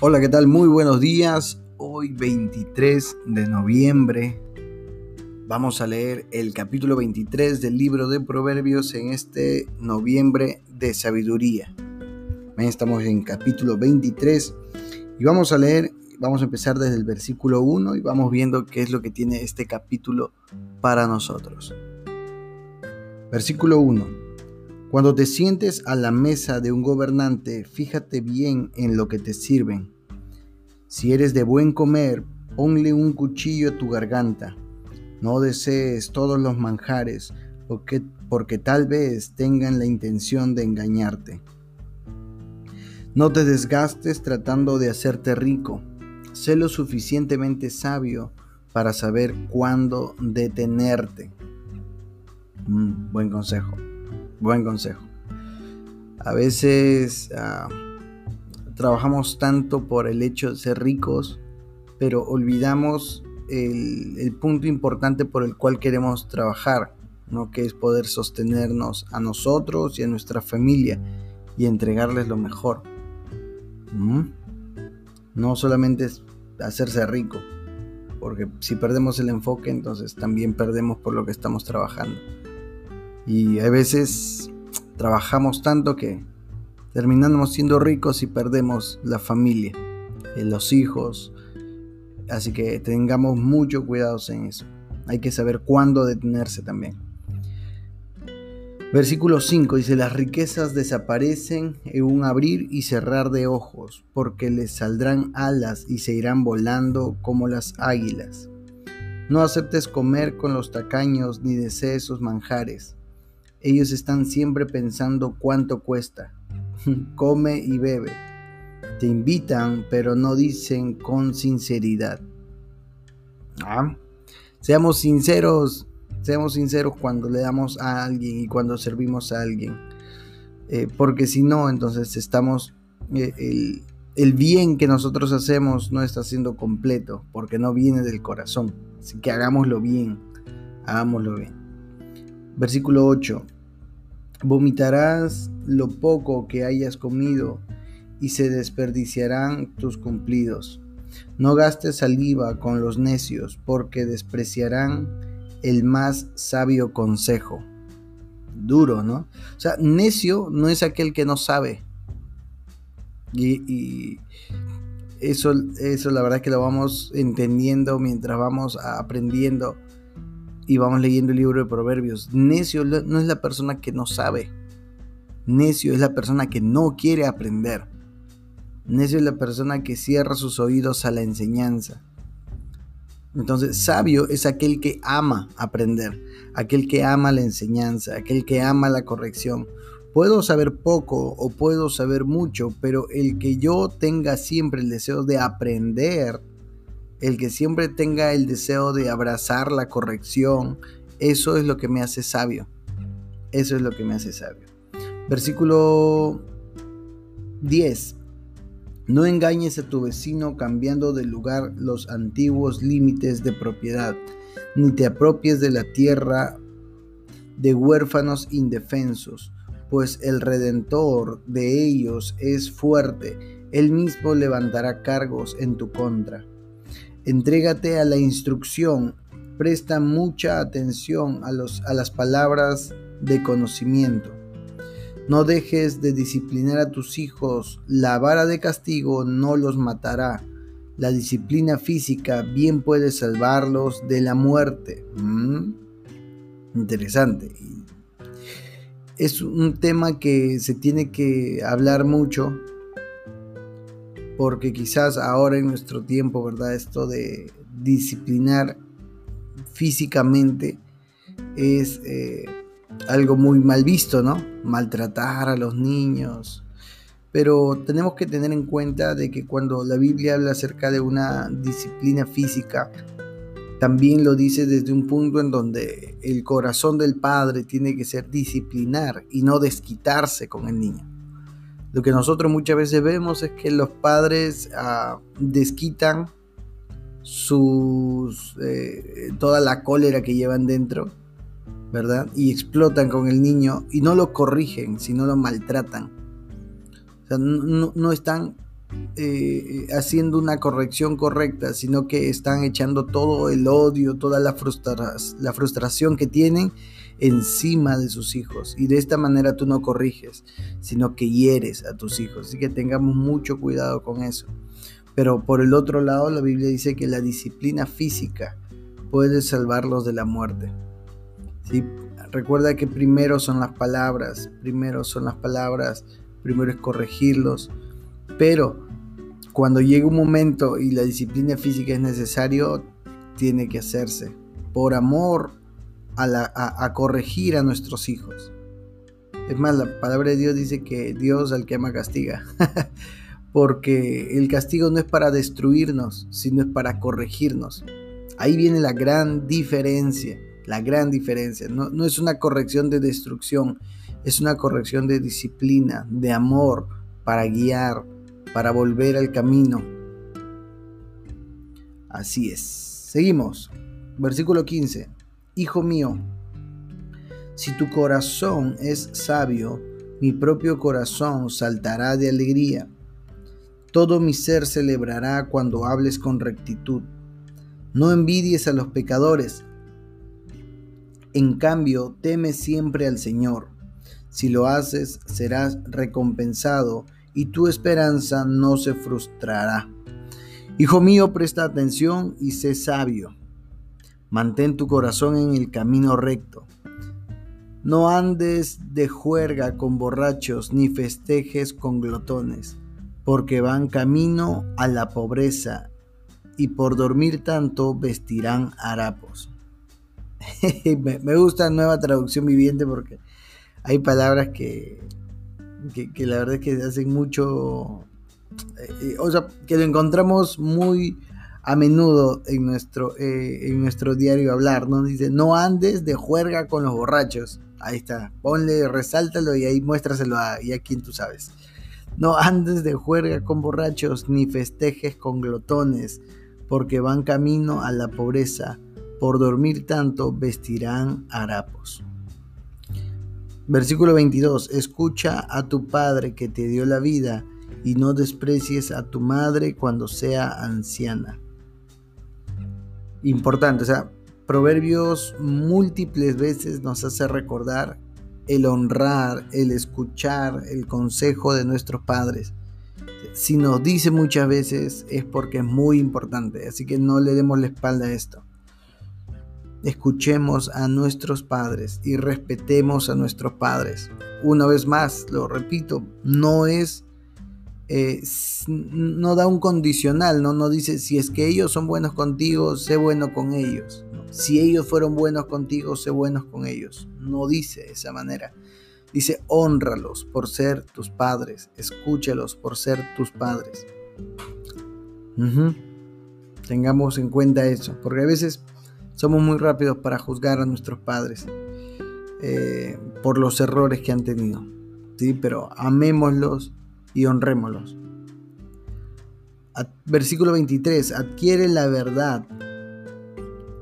Hola, ¿qué tal? Muy buenos días. Hoy 23 de noviembre vamos a leer el capítulo 23 del libro de Proverbios en este noviembre de sabiduría. Estamos en capítulo 23 y vamos a leer, vamos a empezar desde el versículo 1 y vamos viendo qué es lo que tiene este capítulo para nosotros. Versículo 1. Cuando te sientes a la mesa de un gobernante, fíjate bien en lo que te sirven. Si eres de buen comer, ponle un cuchillo a tu garganta. No desees todos los manjares, porque, porque tal vez tengan la intención de engañarte. No te desgastes tratando de hacerte rico. Sé lo suficientemente sabio para saber cuándo detenerte. Mm, buen consejo. Buen consejo. A veces ah, trabajamos tanto por el hecho de ser ricos, pero olvidamos el, punto importante por el cual queremos trabajar, ¿no? que es poder sostenernos a nosotros y a nuestra familia y entregarles lo mejor. ¿Mm? No solamente es hacerse rico, porque si perdemos el enfoque, entonces también perdemos por lo que estamos trabajando. Y a veces trabajamos tanto que terminamos siendo ricos y perdemos la familia, eh, los hijos. Así que tengamos mucho cuidado en eso. Hay que saber cuándo detenerse también. Versículo 5 dice, las riquezas desaparecen en un abrir y cerrar de ojos, porque les saldrán alas y se irán volando como las águilas. No aceptes comer con los tacaños ni desees sus manjares ellos están siempre pensando cuánto cuesta. Come y bebe. Te invitan, pero no dicen con sinceridad. ¿Ah? Seamos sinceros, seamos sinceros cuando le damos a alguien y cuando servimos a alguien. Eh, porque si no, entonces estamos... Eh, el, el bien que nosotros hacemos no está siendo completo, porque no viene del corazón. Así que hagámoslo bien, hagámoslo bien. Versículo 8. Vomitarás lo poco que hayas comido y se desperdiciarán tus cumplidos. No gastes saliva con los necios, porque despreciarán el más sabio consejo. Duro, ¿no? O sea, necio no es aquel que no sabe. Y, eso, eso la verdad que lo vamos entendiendo mientras vamos aprendiendo y vamos leyendo el libro de Proverbios. Necio no es la persona que no sabe. Necio es la persona que no quiere aprender. Necio es la persona que cierra sus oídos a la enseñanza. Entonces, sabio es aquel que ama aprender, aquel que ama la enseñanza, aquel que ama la corrección. Puedo saber poco o puedo saber mucho, pero el que yo tenga siempre el deseo de aprender el que siempre tenga el deseo de abrazar la corrección, eso es lo que me hace sabio. Eso es lo que me hace sabio. Versículo 10. No engañes a tu vecino cambiando de lugar los antiguos límites de propiedad, ni te apropies de la tierra de huérfanos indefensos, pues el redentor de ellos es fuerte, él mismo levantará cargos en tu contra. Entrégate a la instrucción, presta mucha atención a, los, a las palabras de conocimiento. No dejes de disciplinar a tus hijos, la vara de castigo no los matará. La disciplina física bien puede salvarlos de la muerte. ¿Mm? Interesante. Es un tema que se tiene que hablar mucho porque quizás ahora en nuestro tiempo, ¿verdad? Esto de disciplinar físicamente es eh, algo muy mal visto, ¿no? Maltratar a los niños. Pero tenemos que tener en cuenta de que cuando la Biblia habla acerca de una disciplina física, también lo dice desde un punto en donde el corazón del padre tiene que ser disciplinar y no desquitarse con el niño. Lo que nosotros muchas veces vemos es que los padres ah, desquitan eh, toda la cólera que llevan dentro, ¿verdad? Y explotan con el niño y no lo corrigen, sino lo maltratan. O sea, no, están eh, haciendo una corrección correcta, sino que están echando todo el odio, toda la frustración que tienen encima de sus hijos. Y de esta manera tú no corriges, sino que hieres a tus hijos. Así que tengamos mucho cuidado con eso. Pero por el otro lado, la Biblia dice que la disciplina física puede salvarlos de la muerte. ¿Sí? Recuerda que primero son las palabras, primero son las palabras, primero es corregirlos, pero cuando llega un momento y la disciplina física es necesario, tiene que hacerse por amor a, corregir a nuestros hijos. Es más, la palabra de Dios dice que Dios al que ama castiga. Porque el castigo no es para destruirnos, sino es para corregirnos. Ahí viene la gran diferencia, la gran diferencia. No, es una corrección de destrucción, es una corrección de disciplina, de amor, para guiar, para volver al camino. Así es. Seguimos. Versículo 15. Hijo mío, si tu corazón es sabio, mi propio corazón saltará de alegría. Todo mi ser celebrará cuando hables con rectitud. No envidies a los pecadores. En cambio, teme siempre al Señor. Si lo haces, serás recompensado y tu esperanza no se frustrará. Hijo mío, presta atención y sé sabio. Mantén tu corazón en el camino recto. No andes de juerga con borrachos ni festejes con glotones, porque van camino a la pobreza y por dormir tanto vestirán harapos. me gusta nueva traducción viviente porque hay palabras que, que, la verdad es que hacen mucho, eh, eh, o sea, que lo encontramos muy a menudo en nuestro, eh, en nuestro diario hablar, ¿no? Dice, no andes de juerga con los borrachos. Ahí está, ponle, resáltalo y ahí muéstraselo a, y a quien tú sabes. No andes de juerga con borrachos, ni festejes con glotones, porque van camino a la pobreza. Por dormir tanto vestirán harapos. Versículo 22. Escucha a tu Padre que te dio la vida y no desprecies a tu madre cuando sea anciana importante. O sea, Proverbios múltiples veces nos hace recordar el honrar, el escuchar el consejo de nuestros padres. Si nos dice muchas veces es porque es muy importante, así que no le demos la espalda a esto. Escuchemos a nuestros padres y respetemos a nuestros padres. Una vez más, lo repito, no es eh, no da un condicional, ¿no? no dice si es que ellos son buenos contigo, sé bueno con ellos. Si ellos fueron buenos contigo, sé buenos con ellos. No dice de esa manera. Dice, honralos por ser tus padres, escúchalos por ser tus padres. Tengamos en cuenta eso, porque a veces somos muy rápidos para juzgar a nuestros padres eh, por los errores que han tenido. ¿sí? Pero amémoslos, y honrémoslos. Versículo 23, adquiere la verdad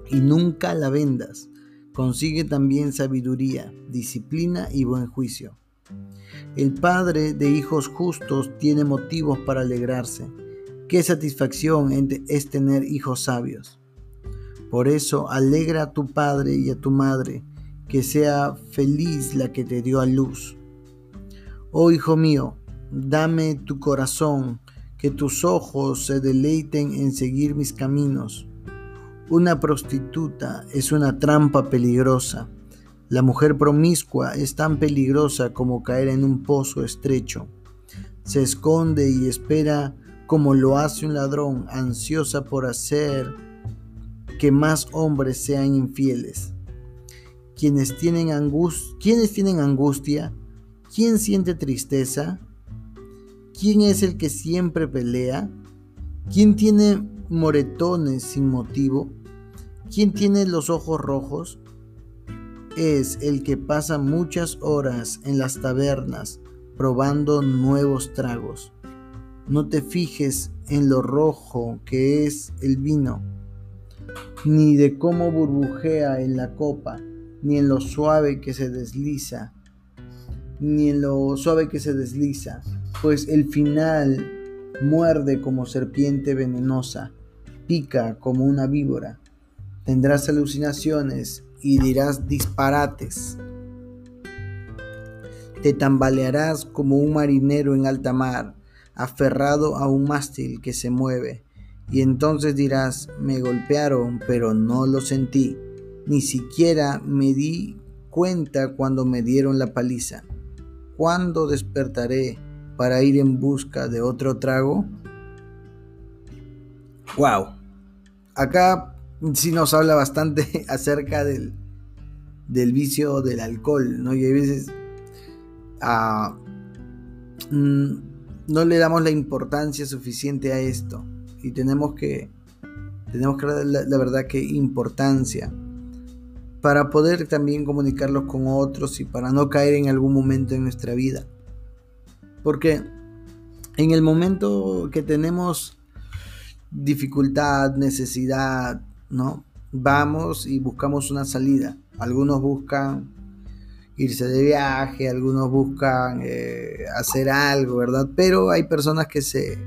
y nunca la vendas. Consigue también sabiduría, disciplina y buen juicio. El padre de hijos justos tiene motivos para alegrarse. Qué satisfacción es tener hijos sabios. Por eso alegra a tu padre y a tu madre, que sea feliz la que te dio a luz. Oh hijo mío, Dame tu corazón, que tus ojos se deleiten en seguir mis caminos. Una prostituta es una trampa peligrosa. La mujer promiscua es tan peligrosa como caer en un pozo estrecho. Se esconde y espera como lo hace un ladrón, ansiosa por hacer que más hombres sean infieles. Quienes tienen, ¿Quiénes tienen angustia? ¿Quién siente tristeza? ¿Quién es el que siempre pelea? ¿Quién tiene moretones sin motivo? ¿Quién tiene los ojos rojos? Es el que pasa muchas horas en las tabernas probando nuevos tragos. No te fijes en lo rojo que es el vino, ni de cómo burbujea en la copa, ni en lo suave que se desliza, ni en lo suave que se desliza, pues el final muerde como serpiente venenosa, pica como una víbora. Tendrás alucinaciones y dirás disparates. Te tambalearás como un marinero en alta mar, aferrado a un mástil que se mueve. Y entonces dirás, me golpearon, pero no lo sentí. Ni siquiera me di cuenta cuando me dieron la paliza. ¿Cuándo despertaré para ir en busca de otro trago? Wow. Acá sí nos habla bastante acerca del, del vicio del alcohol, ¿no? Y hay veces ah, mm, no le damos la importancia suficiente a esto y tenemos que tenemos que dar la, verdad que importancia para poder también comunicarlos con otros y para no caer en algún momento en nuestra vida. Porque en el momento que tenemos dificultad, necesidad, ¿no? Vamos y buscamos una salida. Algunos buscan irse de viaje, algunos buscan eh, hacer algo, ¿verdad? Pero hay personas que se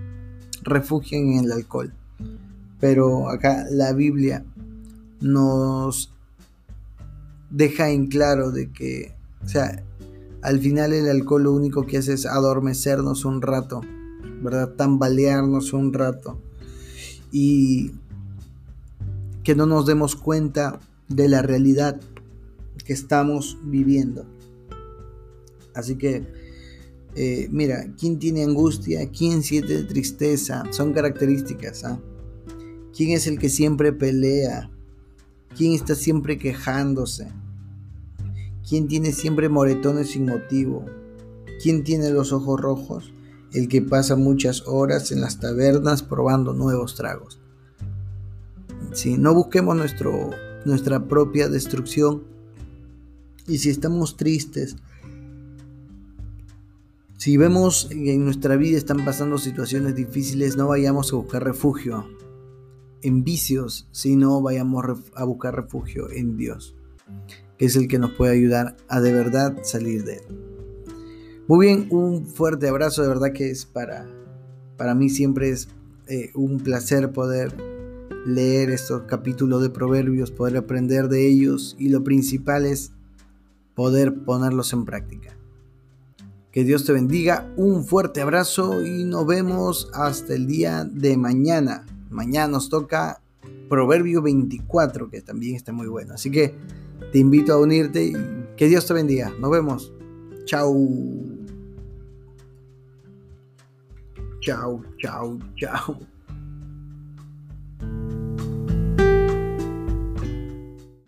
refugian en el alcohol. Pero acá la Biblia nos deja en claro de que, o sea, al final el alcohol lo único que hace es adormecernos un rato, ¿verdad? Tambalearnos un rato. Y que no nos demos cuenta de la realidad que estamos viviendo. Así que, eh, mira, ¿quién tiene angustia? ¿Quién siente tristeza? Son características. ¿ah? ¿Quién es el que siempre pelea? ¿Quién está siempre quejándose? ¿Quién tiene siempre moretones sin motivo? ¿Quién tiene los ojos rojos? El que pasa muchas horas en las tabernas probando nuevos tragos. Si no busquemos nuestro, nuestra propia destrucción, y si estamos tristes, si vemos que en nuestra vida están pasando situaciones difíciles, no vayamos a buscar refugio en vicios, sino vayamos a buscar refugio en Dios, que es el que nos puede ayudar a de verdad salir de él. Muy bien, un fuerte abrazo, de verdad que es para, para mí siempre es eh, un placer poder leer estos capítulos de Proverbios, poder aprender de ellos y lo principal es poder ponerlos en práctica. Que Dios te bendiga, un fuerte abrazo y nos vemos hasta el día de mañana. Mañana nos toca Proverbio 24, que también está muy bueno. Así que te invito a unirte y que Dios te bendiga. Nos vemos. Chao. Chao, chao, chao.